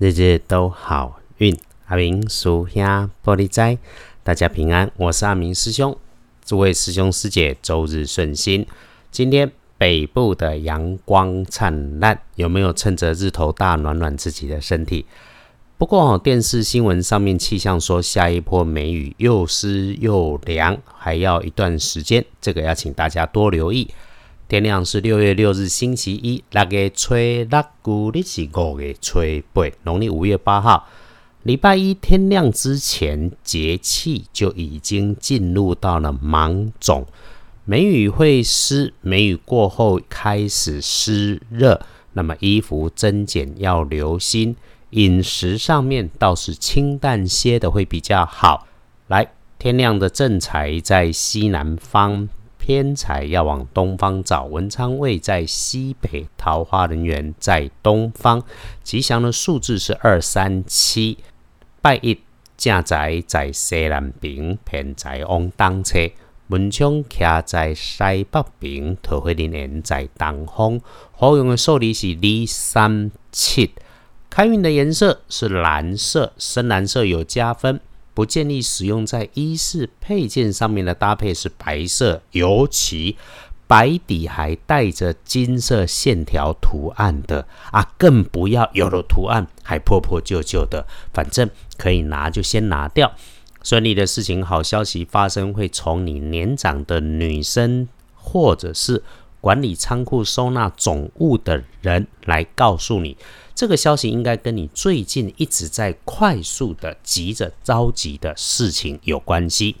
日日都好运。阿明叔兄玻璃斋，大家平安，我是阿明师兄。诸位师兄师姐，周日顺心。今天北部的阳光灿烂，有没有趁着日头大暖暖自己的身体？不过电视新闻上面气象说下一波梅雨又湿又凉，还要一段时间，这个要请大家多留意。天亮是六月六日星期一，六月初六，古历是五月初八，农历五月八号，礼拜一天亮之前，节气就已经进入到了芒种，梅雨会湿，梅雨过后开始湿热，那么衣服增减要留心，饮食上面倒是清淡些的会比较好。来，天亮的正财在西南方。偏财要往东方找，文昌位在西北，桃花人缘在东方。吉祥的数字是二三七。拜一正宅在西南边，偏财往东侧。文昌徛在西北边，桃花人缘在东方。好用的数字是二三七。开运的颜色是蓝色，深蓝色有加分。不建议使用在衣饰配件上面的搭配是白色，尤其白底还带着金色线条图案的啊，更不要有了图案还破破旧旧的。反正可以拿就先拿掉。顺利的事情、好消息发生，会从你年长的女生或者是管理仓库收纳总物的人来告诉你。这个消息应该跟你最近一直在快速的、急着、着急的事情有关系。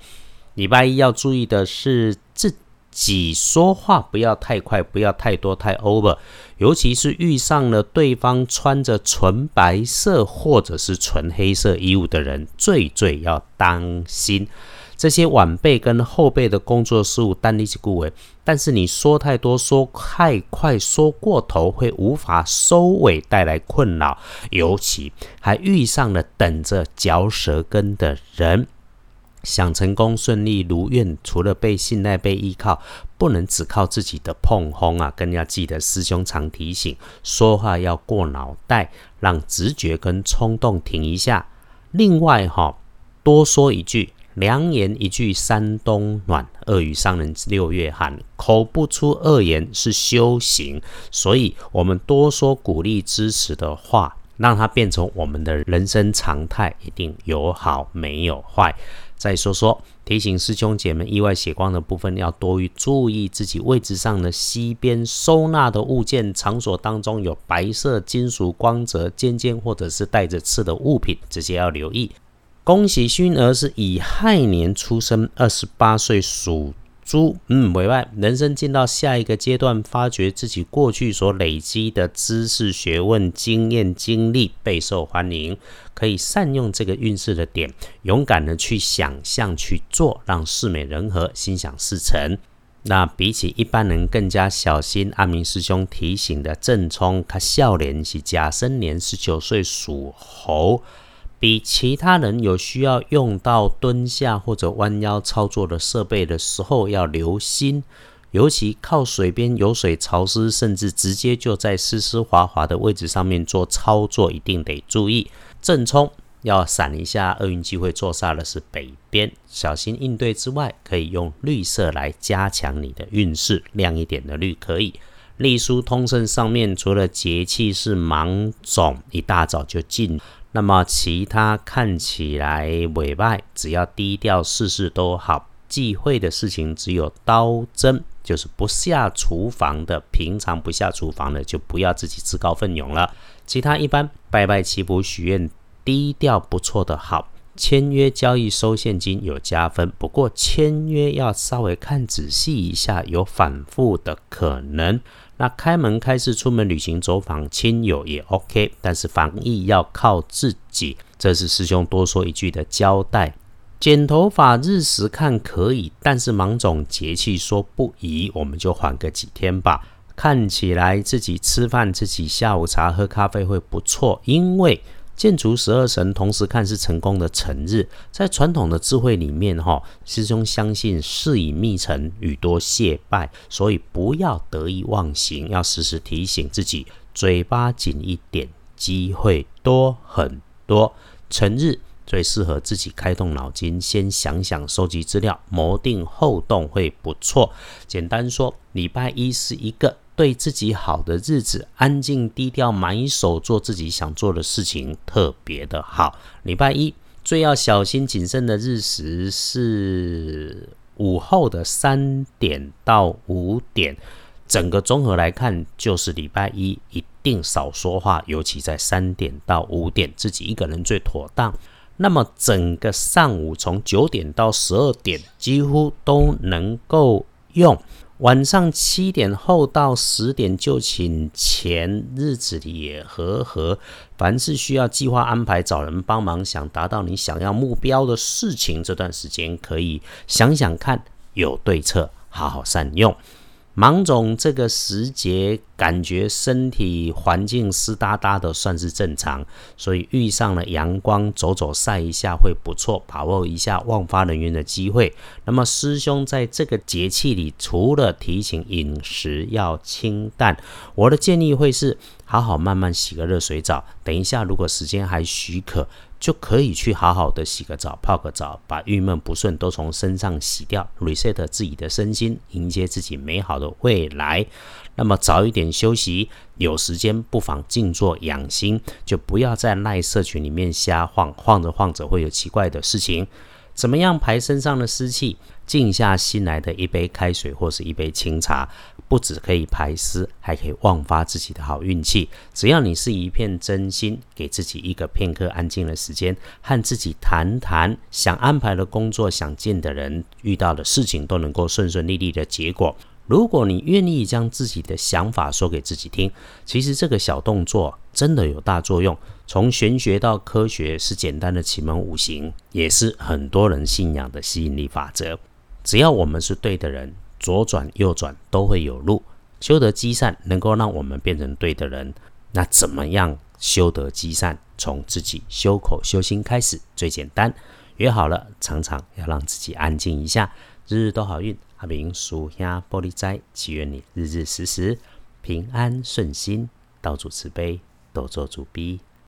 礼拜一要注意的是，自己说话不要太快，不要太多太 over，尤其是遇上了对方穿着纯白色或者是纯黑色衣物的人，最最要当心。这些晚辈跟后辈的工作事务单力起顾为，但是你说太多、说太快、说过头，会无法收尾，带来困扰。尤其还遇上了等着嚼舌根的人，想成功顺利如愿，除了被信赖、被依靠，不能只靠自己的碰轰啊！更要记得师兄常提醒，说话要过脑袋，让直觉跟冲动停一下。另外哈，多说一句。良言一句三冬暖，恶语伤人六月寒。口不出恶言是修行，所以我们多说鼓励支持的话，让它变成我们的人生常态，一定有好没有坏。再说说提醒师兄姐们，意外血光的部分要多于注意自己位置上的西边收纳的物件场所当中有白色金属光泽尖尖或者是带着刺的物品，这些要留意。恭喜勋儿是乙亥年出生，二十八岁属猪。嗯，委外人生进到下一个阶段，发掘自己过去所累积的知识、学问、经验、经历备受欢迎，可以善用这个运势的点，勇敢的去想象去做，让事美人和，心想事成。那比起一般人更加小心，阿明师兄提醒的正冲，他笑脸是甲申年十九岁属猴。比其他人有需要用到蹲下或者弯腰操作的设备的时候要留心，尤其靠水边有水潮湿，甚至直接就在湿湿滑滑的位置上面做操作，一定得注意。正冲要闪一下，厄运机会坐煞的是北边，小心应对之外，可以用绿色来加强你的运势，亮一点的绿可以。隶书通胜上面除了节气是芒种，一大早就进。那么其他看起来委外，只要低调，事事都好。忌讳的事情只有刀针，就是不下厨房的。平常不下厨房的，就不要自己自告奋勇了。其他一般拜拜祈福许愿，低调不错的好。签约交易收现金有加分，不过签约要稍微看仔细一下，有反复的可能。那开门开市、出门旅行、走访亲友也 OK，但是防疫要靠自己。这是师兄多说一句的交代。剪头发日时看可以，但是芒种节气说不宜，我们就缓个几天吧。看起来自己吃饭、自己下午茶、喝咖啡会不错，因为。建除十二神同时看是成功的成日，在传统的智慧里面，哈师兄相信事以密成，语多谢拜，所以不要得意忘形，要时时提醒自己，嘴巴紧一点，机会多很多。成日最适合自己开动脑筋，先想想收集资料，谋定后动会不错。简单说，礼拜一是一个对自己好的日子，安静低调，埋手做自己想做的事情，特别的好。礼拜一最要小心谨慎的日时是午后的三点到五点。整个综合来看，就是礼拜一一定少说话，尤其在三点到五点，自己一个人最妥当。那么整个上午从九点到十二点，几乎都能够用；晚上七点后到十点就寝前，日子里也和和。凡是需要计划安排、找人帮忙，想达到你想要目标的事情，这段时间可以想想看，有对策，好好善用。芒种这个时节，感觉身体环境湿哒哒的，算是正常。所以遇上了阳光，走走晒一下会不错，把握一下旺发人员的机会。那么师兄在这个节气里，除了提醒饮食要清淡，我的建议会是好好慢慢洗个热水澡。等一下，如果时间还许可。就可以去好好的洗个澡、泡个澡，把郁闷不顺都从身上洗掉，reset 自己的身心，迎接自己美好的未来。那么早一点休息，有时间不妨静坐养心，就不要在赖社群里面瞎晃，晃着晃着会有奇怪的事情。怎么样排身上的湿气？静下心来的一杯开水或是一杯清茶，不止可以排湿，还可以旺发自己的好运气。只要你是一片真心，给自己一个片刻安静的时间，和自己谈谈想安排的工作、想见的人、遇到的事情，都能够顺顺利利的结果。如果你愿意将自己的想法说给自己听，其实这个小动作真的有大作用。从玄学到科学，是简单的奇门五行，也是很多人信仰的吸引力法则。只要我们是对的人，左转右转都会有路。修得积善，能够让我们变成对的人。那怎么样修得积善？从自己修口修心开始，最简单。约好了，常常要让自己安静一下。日日都好运，阿明属下玻璃斋，祈愿你日日时时平安顺心，道主慈悲，多做主逼。